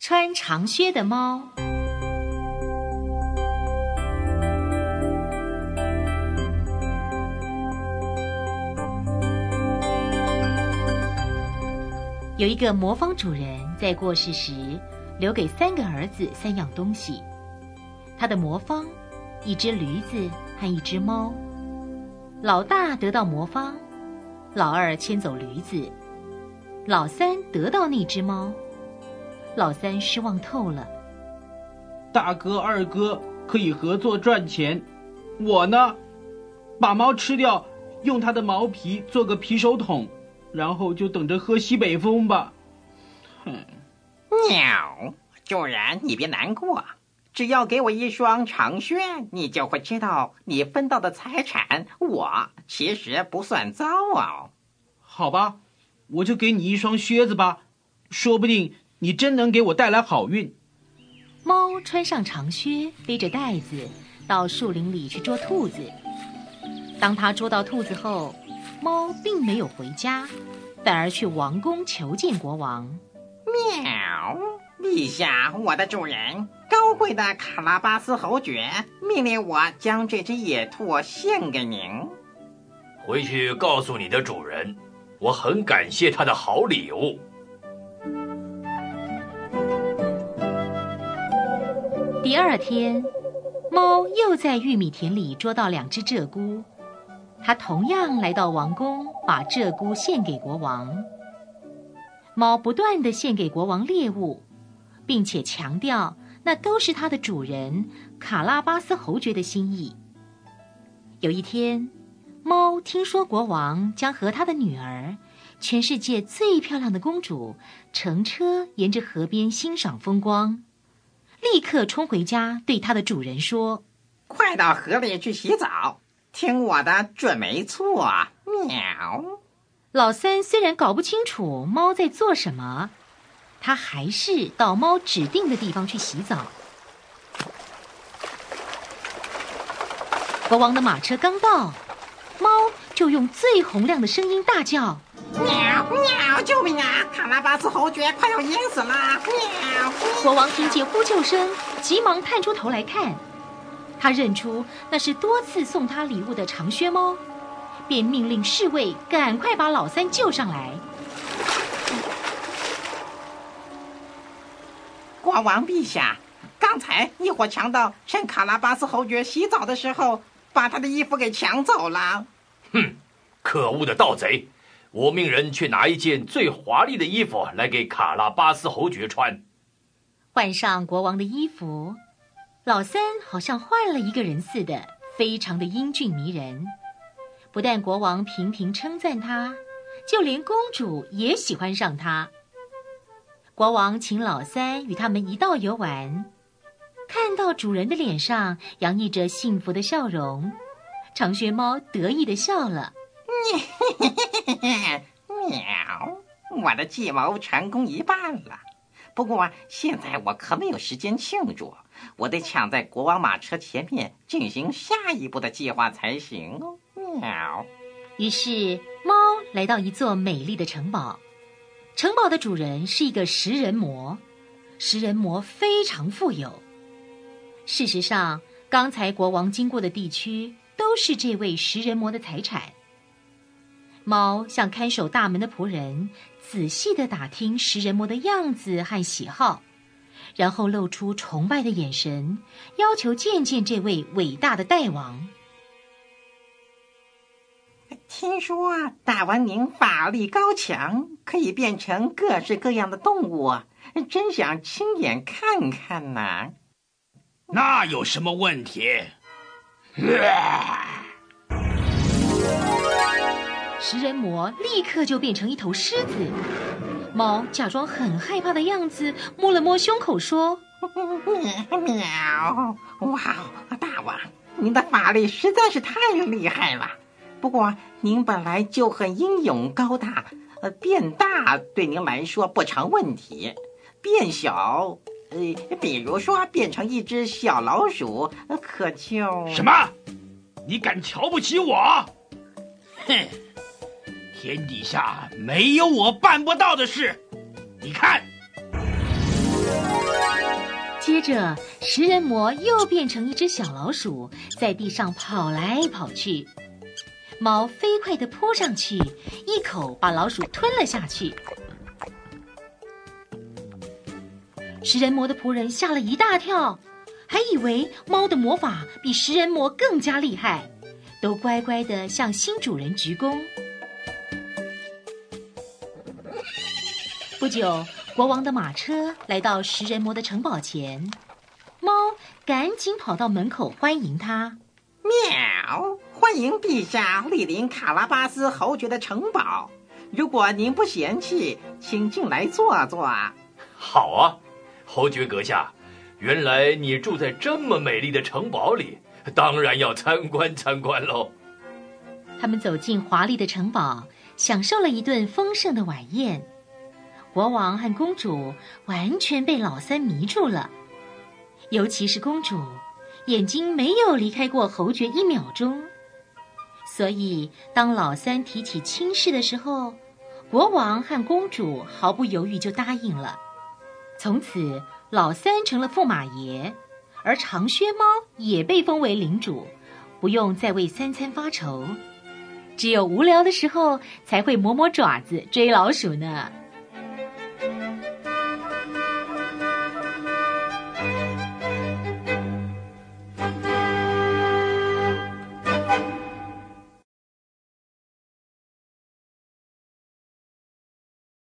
穿长靴的猫。有一个魔方主人在过世时，留给三个儿子三样东西：他的魔方、一只驴子和一只猫。老大得到魔方，老二牵走驴子，老三得到那只猫。老三失望透了。大哥、二哥可以合作赚钱，我呢，把猫吃掉，用它的毛皮做个皮手桶。然后就等着喝西北风吧。哼，喵！主人，你别难过，只要给我一双长靴，你就会知道你分到的财产，我其实不算糟哦。好吧，我就给你一双靴子吧，说不定你真能给我带来好运。猫穿上长靴，背着袋子，到树林里去捉兔子。当他捉到兔子后，猫并没有回家，反而去王宫求见国王。喵！陛下，我的主人，高贵的卡拉巴斯侯爵命令我将这只野兔献给您。回去告诉你的主人，我很感谢他的好礼物。第二天，猫又在玉米田里捉到两只鹧鸪。它同样来到王宫，把鹧鸪献给国王。猫不断的献给国王猎物，并且强调那都是它的主人卡拉巴斯侯爵的心意。有一天，猫听说国王将和他的女儿，全世界最漂亮的公主，乘车沿着河边欣赏风光，立刻冲回家对它的主人说：“快到河里去洗澡。”听我的，准没错。喵！老三虽然搞不清楚猫在做什么，他还是到猫指定的地方去洗澡。国王的马车刚到，猫就用最洪亮的声音大叫：“喵喵！救命啊！卡拉巴斯侯爵快要淹死了！”喵！国王听见呼救声，急忙探出头来看。他认出那是多次送他礼物的长靴猫，便命令侍卫赶快把老三救上来。国王陛下，刚才一伙强盗趁卡拉巴斯侯爵洗澡的时候，把他的衣服给抢走了。哼，可恶的盗贼！我命人去拿一件最华丽的衣服来给卡拉巴斯侯爵穿。换上国王的衣服。老三好像换了一个人似的，非常的英俊迷人。不但国王频频称赞他，就连公主也喜欢上他。国王请老三与他们一道游玩，看到主人的脸上洋溢着幸福的笑容，长靴猫得意的笑了。喵，我的计谋成功一半了。不过现在我可没有时间庆祝。我得抢在国王马车前面进行下一步的计划才行哦。喵。于是猫来到一座美丽的城堡，城堡的主人是一个食人魔，食人魔非常富有。事实上，刚才国王经过的地区都是这位食人魔的财产。猫向看守大门的仆人仔细的打听食人魔的样子和喜好。然后露出崇拜的眼神，要求见见这位伟大的大王。听说大王您法力高强，可以变成各式各样的动物，真想亲眼看看呐。那有什么问题？食人魔立刻就变成一头狮子。猫假装很害怕的样子，摸了摸胸口，说：“ 喵！哇，大王，您的法力实在是太厉害了。不过您本来就很英勇高大，呃，变大对您来说不成问题，变小呃，比如说变成一只小老鼠，可就什么？你敢瞧不起我？哼！天底下没有我办不到的事。你看，接着食人魔又变成一只小老鼠，在地上跑来跑去。猫飞快地扑上去，一口把老鼠吞了下去。食人魔的仆人吓了一大跳，还以为猫的魔法比食人魔更加厉害，都乖乖地向新主人鞠躬。不久，国王的马车来到食人魔的城堡前，猫赶紧跑到门口欢迎他。喵！欢迎陛下莅临卡拉巴斯侯爵的城堡。如果您不嫌弃，请进来坐坐。好啊，侯爵阁下，原来你住在这么美丽的城堡里，当然要参观参观喽。他们走进华丽的城堡，享受了一顿丰盛的晚宴。国王和公主完全被老三迷住了，尤其是公主，眼睛没有离开过侯爵一秒钟。所以，当老三提起亲事的时候，国王和公主毫不犹豫就答应了。从此，老三成了驸马爷，而长靴猫也被封为领主，不用再为三餐发愁，只有无聊的时候才会磨磨爪子追老鼠呢。